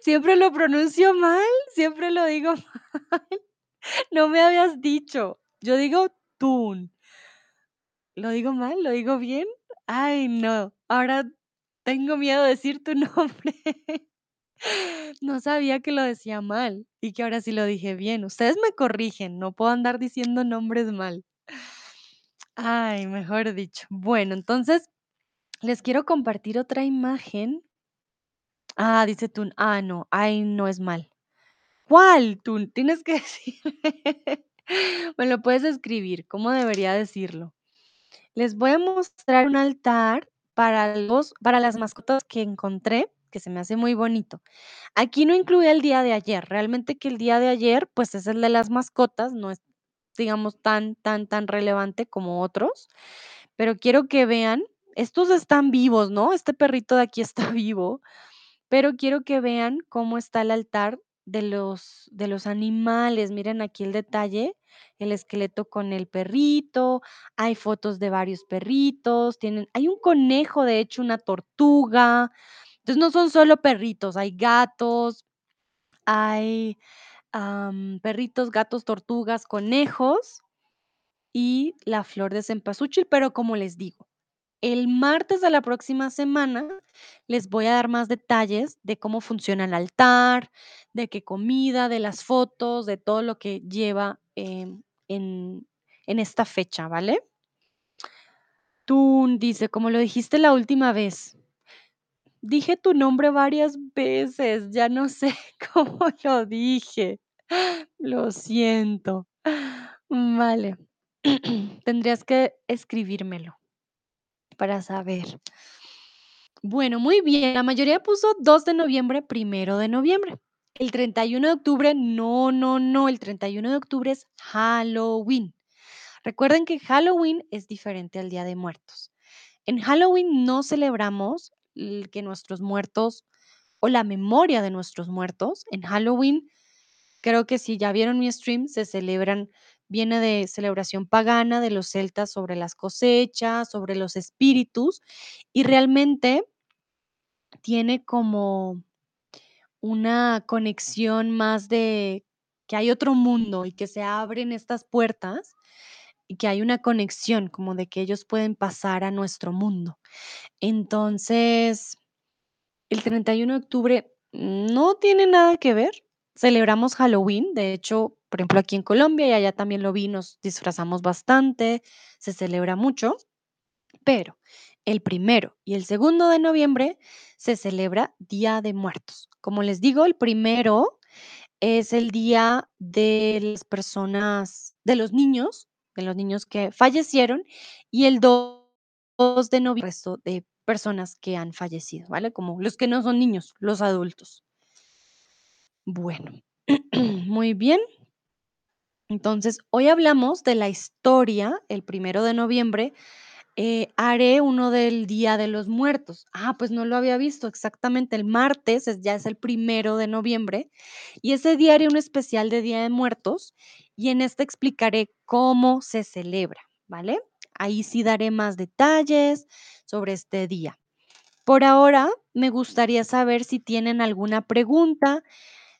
Siempre lo pronuncio mal, siempre lo digo mal. No me habías dicho. Yo digo Tun. ¿Lo digo mal? ¿Lo digo bien? Ay, no. Ahora tengo miedo de decir tu nombre. No sabía que lo decía mal y que ahora sí lo dije bien. Ustedes me corrigen, no puedo andar diciendo nombres mal. Ay, mejor dicho. Bueno, entonces les quiero compartir otra imagen. Ah, dice Tun. Ah, no. Ay, no es mal. ¿Cuál, Tun? Tienes que decirme. Me lo puedes escribir, ¿cómo debería decirlo? Les voy a mostrar un altar para los para las mascotas que encontré, que se me hace muy bonito. Aquí no incluye el día de ayer, realmente que el día de ayer, pues, es el de las mascotas, no es, digamos, tan, tan, tan relevante como otros, pero quiero que vean, estos están vivos, ¿no? Este perrito de aquí está vivo, pero quiero que vean cómo está el altar de los de los animales. Miren aquí el detalle, el esqueleto con el perrito, hay fotos de varios perritos, tienen hay un conejo, de hecho, una tortuga. Entonces, no son solo perritos, hay gatos, hay, perritos, gatos, tortugas, conejos y la flor de cempasúchil, pero como les digo, el martes de la próxima semana les voy a dar más detalles de cómo funciona el altar, de qué comida, de las fotos, de todo lo que lleva, em, en en esta fecha, ¿vale? Tun dice: "Como lo dijiste la última vez". Dije tu nombre varias veces, ya no sé cómo lo dije. Lo siento. Vale. Tendrías que escribírmelo para saber. Bueno, muy bien. La mayoría puso 2 de noviembre, 1 de noviembre. El 31 de octubre, no, no, no, el 31 de octubre es Halloween. Recuerden que Halloween es diferente al Día de Muertos. En Halloween no celebramos que nuestros muertos o la memoria de nuestros muertos. En Halloween, creo que si ya vieron mi stream, se celebran viene de celebración pagana de los celtas sobre las cosechas, sobre los espíritus, y realmente tiene como una conexión más de que hay otro mundo y que se abren estas puertas, que hay una conexión como de que ellos pueden pasar a nuestro mundo. Entonces, el 31 de octubre no tiene nada que ver. Celebramos Halloween, de hecho, por ejemplo, aquí en Colombia y allá también lo vi, nos disfrazamos bastante, se celebra mucho, pero el 1 y el 2 de noviembre se celebra Día de Muertos. Como les digo, el 1 es el día de las personas de los niños, de los niños que fallecieron, y el 2 de noviembre, el resto de personas que han fallecido, ¿vale? Como los que no son niños, los adultos. Bueno, muy bien. Entonces, hoy hablamos de la historia, el 1 de noviembre, eh, haré uno del Día de los Muertos. Ah, pues no lo había visto, exactamente, el martes es ya es el 1 de noviembre, y ese día haré un especial de Día de Muertos, y en este explicaré cómo se celebra, ¿vale? Ahí sí daré más detalles sobre este día. Por ahora, me gustaría saber si tienen alguna pregunta,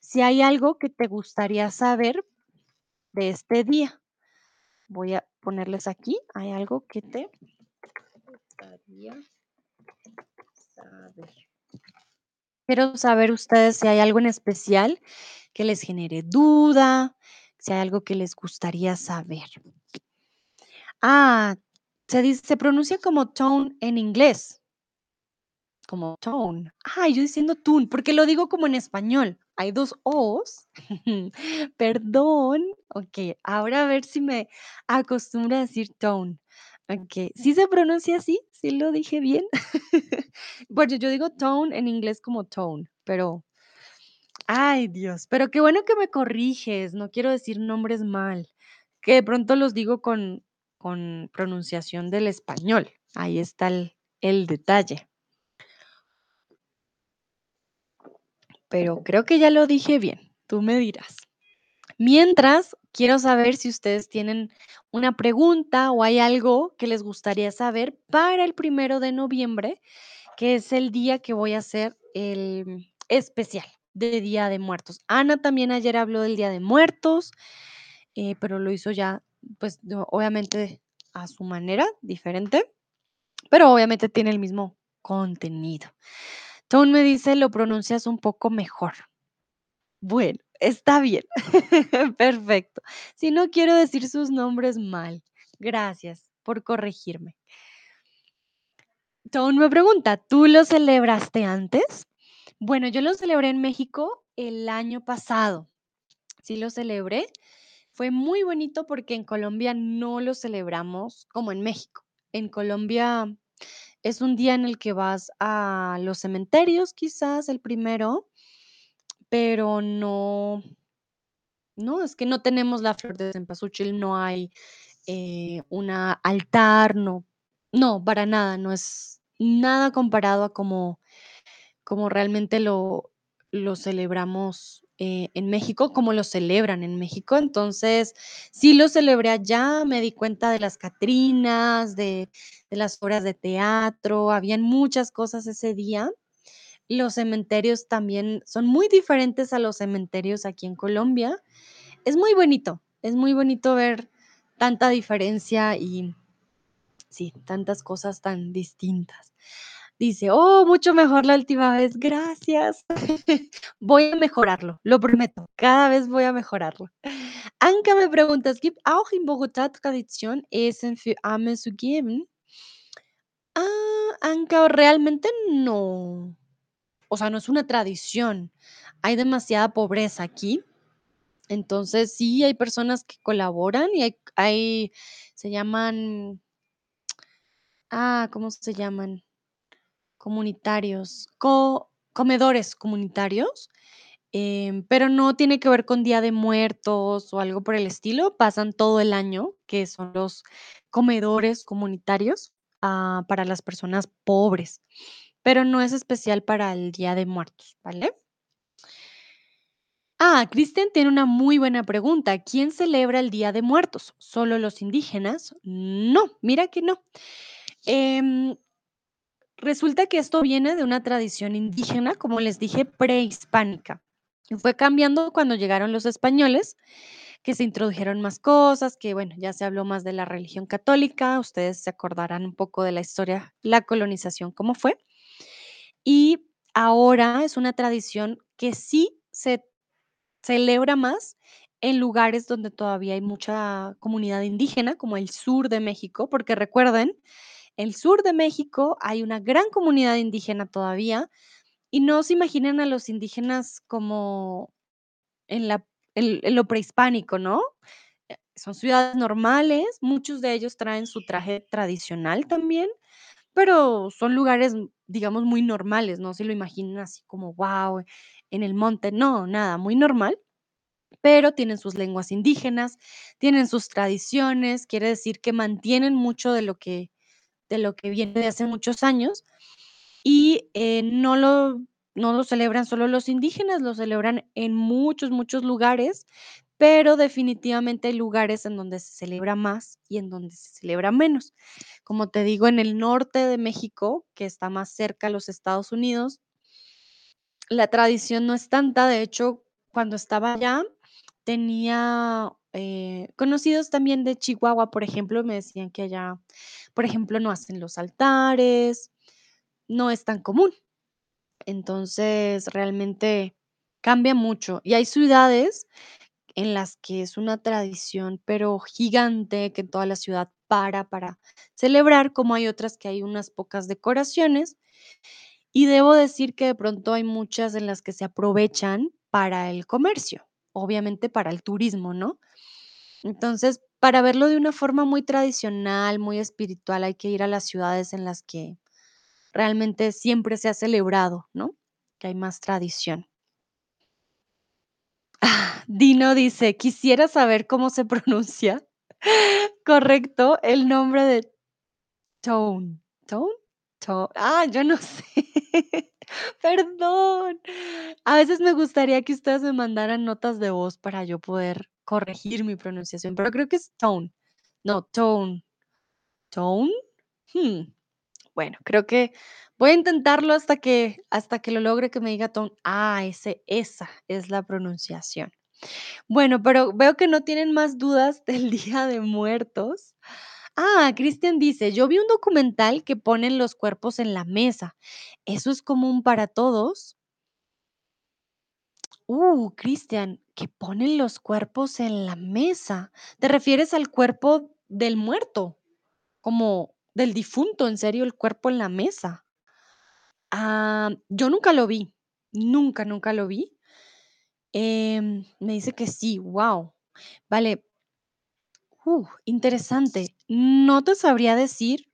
si hay algo que te gustaría saber de este día. Voy a ponerles aquí, ¿hay algo que te gustaría saber? Quiero saber ustedes si hay algo en especial que les genere duda, hay algo que les gustaría saber. Ah, se se pronuncia como tone en inglés. Como tone. Ay, yo diciendo tune, porque lo digo como en español. Hay 2 os. Perdón. Okey, ahora a ver si me acostumbro a decir tone. Okey, ¿sí se pronuncia así? ¿Sí lo dije bien? Bueno, yo digo tone en inglés como tone, pero ay, Dios, pero qué bueno que me corriges, no quiero decir nombres mal, que de pronto los digo con con pronunciación del español. Ahí está el el detalle. Pero creo que ya lo dije bien, tú me dirás. Mientras, quiero saber si ustedes tienen una pregunta o hay algo que les gustaría saber para el 1 de noviembre, que es el día que voy a hacer el especial de Día de Muertos. Ana también ayer habló del Día de Muertos, eh, pero lo hizo ya, pues, obviamente a su manera, diferente, pero obviamente tiene el mismo contenido. Tone me dice: "Lo pronuncias un poco mejor". Bueno, está bien. Perfecto. Si no quiero decir sus nombres mal. Gracias por corregirme. Tone me pregunta: "¿Tú lo celebraste antes?". Bueno, yo lo celebré en México el año pasado. Sí lo celebré. Fue muy bonito porque en Colombia no lo celebramos como en México. En Colombia es un día en el que vas a los cementerios, quizás el 1, pero no no, es que no tenemos la flor de cempasúchil, no hay, eh, una altar, no no, para nada, no es nada comparado a como como realmente lo celebramos, eh, en México, como lo celebran en México. Entonces, sí lo celebré allá, me di cuenta de las catrinas, de de las obras de teatro, habían muchas cosas ese día, Los cementerios también son muy diferentes a los cementerios aquí en Colombia. Es muy bonito, es muy bonito ver tanta diferencia y sí, tantas cosas tan distintas. Dice: "Oh, mucho mejor la última vez, gracias". Voy a mejorarlo, lo prometo, cada vez voy a mejorarlo. Anka me pregunta: "Es auch in Bogotá Tradition, Essen für Arme zu geben?" Ah, Anka, realmente no. O sea, no es una tradición. Hay demasiada pobreza aquí. Entonces, sí hay personas que colaboran y hay se llaman ah, ¿cómo se llaman? Comunitarios, co comedores comunitarios, em, pero no tiene que ver con Día de Muertos o algo por el estilo, pasan todo el año, que son los comedores comunitarios, ah, para las personas pobres, pero no es especial para el Día de Muertos, ¿vale? Ah, Cristian tiene una muy buena pregunta. ¿Quién celebra el Día de Muertos? ¿Solo los indígenas? No, mira que no. Em, resulta que esto viene de una tradición indígena, como les dije, prehispánica. Y fue cambiando cuando llegaron los españoles, que se introdujeron más cosas, que bueno, ya se habló más de la religión católica, ustedes se acordarán un poco de la historia, la colonización, cómo fue. Y ahora es una tradición que sí se celebra más en lugares donde todavía hay mucha comunidad indígena, como el sur de México, porque recuerden, el sur de México hay una gran comunidad indígena todavía, y no se imaginen a los indígenas como en la en lo prehispánico, ¿no? Eh, son ciudades normales, muchos de ellos traen su traje tradicional también, pero son lugares, digamos, muy normales, no se lo imaginen así como, guau, en el monte, no, nada, muy normal, pero tienen sus lenguas indígenas, tienen sus tradiciones, quiere decir que mantienen mucho de lo que de lo que viene de hace muchos años, y, eh, no lo no lo celebran solo los indígenas, lo celebran en muchos, muchos lugares, pero definitivamente hay lugares en donde se celebra más y en donde se celebra menos. Como te digo, en el norte de México, que está más cerca a los Estados Unidos la tradición no es tanta, de hecho, cuando estaba allá, tenía, eh, conocidos también de Chihuahua, por ejemplo, me decían que allá, por ejemplo, no hacen los altares, no es tan común. Entonces, realmente cambia mucho. Y hay ciudades en las que es una tradición, pero gigante, que toda la ciudad para para celebrar, como hay otras que hay unas pocas decoraciones. Y debo decir que de pronto hay muchas en las que se aprovechan para el comercio, obviamente para el turismo, ¿no? Entonces, para verlo de una forma muy tradicional, muy espiritual, hay que ir a las ciudades en las que realmente siempre se ha celebrado, ¿no? Que hay más tradición. Dino dice: "Quisiera saber cómo se pronuncia correcto el nombre de Tone, ¿Tone? To ah, yo no sé. Perdón. A veces me gustaría que ustedes me mandaran notas de voz para yo poder corregir mi pronunciación, pero creo que es Tone, no, Tone, ¿Tone? Hmm, bueno, creo que voy a intentarlo hasta que hasta que lo logre que me diga Tone. Ah, ese esa es la pronunciación. Bueno, pero veo que no tienen más dudas del Día de Muertos. Ah, Cristian dice: "Yo vi un documental que ponen los cuerpos en la mesa, ¿eso es común para todos?" Uh, Cristian, ¿que ponen los cuerpos en la mesa? ¿Te refieres al cuerpo del muerto? Como del difunto, ¿en serio el cuerpo en la mesa? Ah, yo nunca lo vi, nunca, nunca lo vi. Em, me dice que sí, guau. Vale. Uh, interesante. No te sabría decir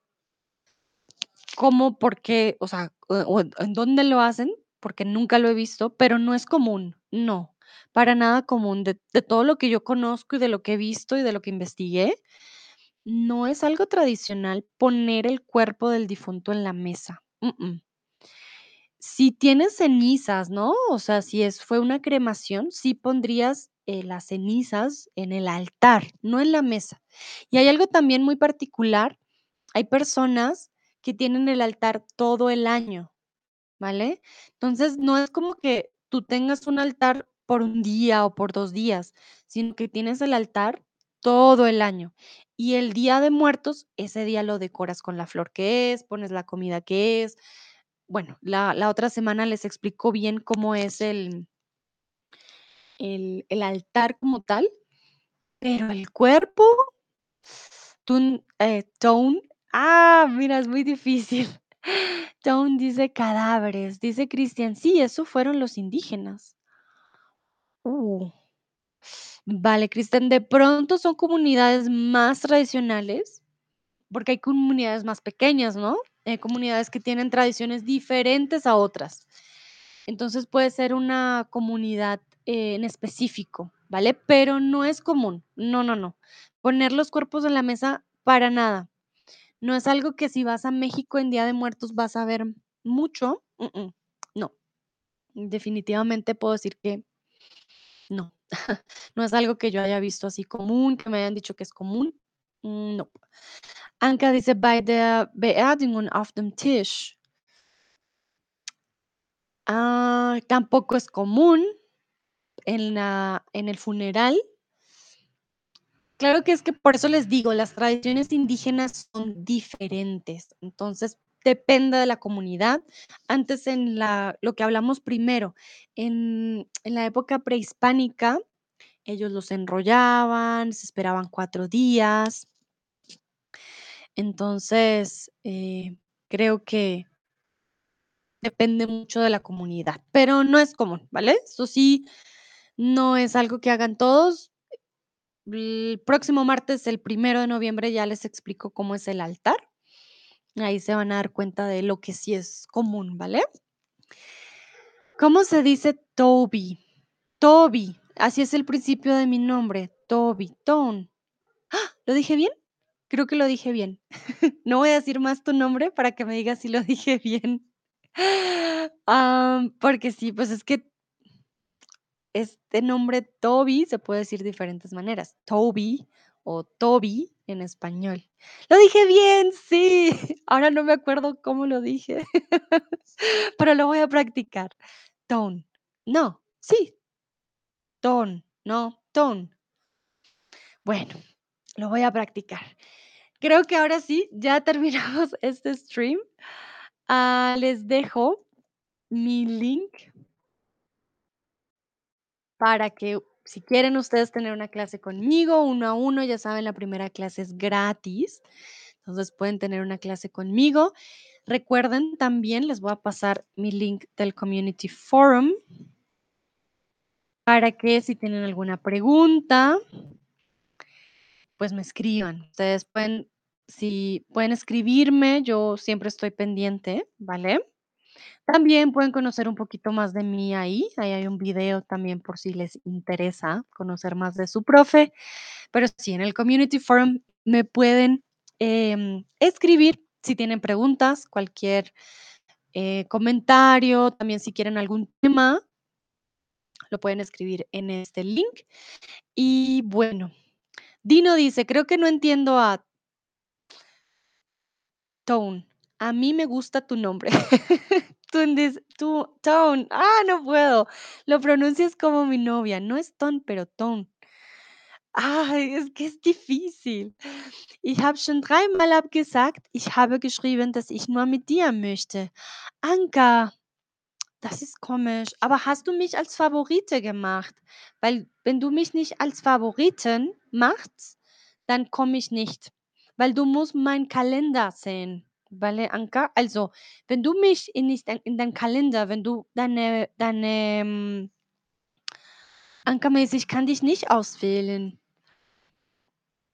cómo, por qué, o sea, o o en dónde lo hacen, porque nunca lo he visto, pero no es común, no, para nada común. De todo lo que yo conozco y de lo que he visto y de lo que investigué, no es algo tradicional poner el cuerpo del difunto en la mesa. Si tienes cenizas, ¿no? O sea, si es fue una cremación, sí pondrías, eh, las cenizas en el altar, no en la mesa. Y hay algo también muy particular, hay personas que tienen el altar todo el año. ¿vale? Entonces, no es como que tú tengas un altar por un día o por 2 días, sino que tienes el altar todo el año. Y el Día de Muertos, ese día lo decoras con la flor que es, pones la comida que es. Bueno, la la otra semana les explico bien cómo es el el el altar como tal, pero el cuerpo, tun eh, Tone, ah, mira, es muy difícil. Tone dice cadáveres, dice Cristian, sí, eso fueron los indígenas. Uh, vale, Cristian, de pronto son comunidades más tradicionales, porque hay comunidades más pequeñas, ¿no? Hay comunidades que tienen tradiciones diferentes a otras. Entonces puede ser una comunidad eh, en específico, ¿vale? Pero no es común. No, no, no. Poner los cuerpos en la mesa para nada. No es algo que si vas a México en Día de Muertos vas a ver mucho. mm, mm, No, definitivamente puedo decir que no. No es algo que yo haya visto así común, que me hayan dicho que es común. Mm, No. Anka dice, bei der Beerdigung auf dem Tisch. Ah, tampoco es común en la en el funeral. Claro que es que por eso les digo, las tradiciones indígenas son diferentes, entonces depende de la comunidad. Antes en la lo que hablamos primero, en en la época prehispánica, ellos los enrollaban, se esperaban 4 días. Entonces, eh, creo que depende mucho de la comunidad, pero no es común, ¿vale? Eso sí, no es algo que hagan todos. El próximo martes, el primero de noviembre, ya les explico cómo es el altar. Ahí se van a dar cuenta de lo que sí es común, ¿vale? ¿Cómo se dice Toby? Toby, así es el principio de mi nombre, Toby, Tone. ¡Ah! ¿Lo dije bien? Creo que lo dije bien. No voy a decir más tu nombre para que me digas si lo dije bien. Porque sí, pues es que este nombre Toby se puede decir de diferentes maneras. Toby o Toby en español. Lo dije bien, sí. Ahora no me acuerdo cómo lo dije, pero lo voy a practicar. Tone. No, sí. Ton, no, ton. Bueno, lo voy a practicar. Creo que ahora sí, ya terminamos este stream. Ah, les dejo mi link para que si quieren ustedes tener una clase conmigo, uno a uno, ya saben, la primera clase es gratis. Entonces pueden tener una clase conmigo. Recuerden también, les voy a pasar mi link del Community Forum para que si tienen alguna pregunta, pues me escriban. Ustedes pueden, si pueden escribirme, yo siempre estoy pendiente, ¿vale? También pueden conocer un poquito más de mí ahí. Ahí hay un video también por si les interesa conocer más de su profe. Pero sí, en el Community Forum me pueden em, escribir si tienen preguntas, cualquier eh, comentario, también si quieren algún tema, lo pueden escribir en este link. Y bueno, Dino dice, creo que no entiendo a Tone. A mí me gusta tu nombre. Tundis, tu Tone. Ah, no puedo. Lo pronuncias como mi novia. No es Ton, pero Tone. Ay, es que es difícil. Ich habe schon dreimal abgesagt. Ich habe geschrieben, dass ich nur mit dir möchte. Anka, das ist komisch. Aber hast du mich als Favorite gemacht? Weil wenn du mich nicht als Favoriten machst, dann komme ich nicht. Weil du musst meinen Kalender sehen. Vale, Anka? Also, wenn du mich in in deinem Kalender, wenn du deine deine, hm Anka mäßig, ich kann dich nicht auswählen.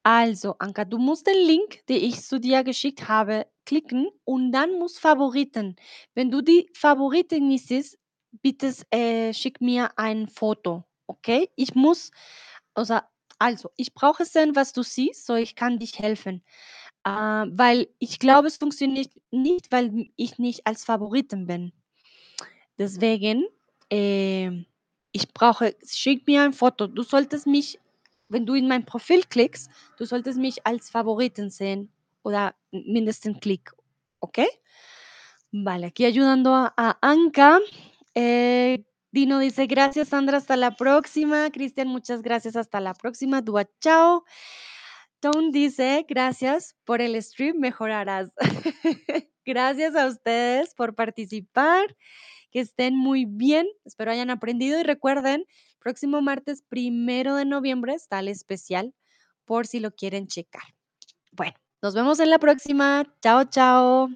Also, Anka, du musst den Link, den ich zu dir geschickt habe, klicken und dann muss Favoriten. Wenn du die Favoriten nicht siehst, bitte äh, schick mir ein Foto, okay? Ich muss also also, ich brauche sehen, was du siehst, so ich kann dich helfen. Äh, weil ich glaube, es funktioniert nicht, weil ich nicht als Favoriten bin. Deswegen, ähm, ich brauche schick mir ein Foto. Du solltest mich wenn du in mein Profil klickst, du solltest mich als Favoriten sehen oder mindestens Klick, okay? Vale, aquí ayudando a a Anka, eh, Dino dice: "Gracias, Sandra, hasta la próxima". Cristian, muchas gracias, hasta la próxima. Dúa, chao. Tone dice: "Gracias por el stream, mejorarás". Gracias a ustedes por participar, que estén muy bien, espero hayan aprendido y recuerden, próximo martes primero de noviembre está el especial, por si lo quieren checar. Bueno, nos vemos en la próxima. Chao, chao.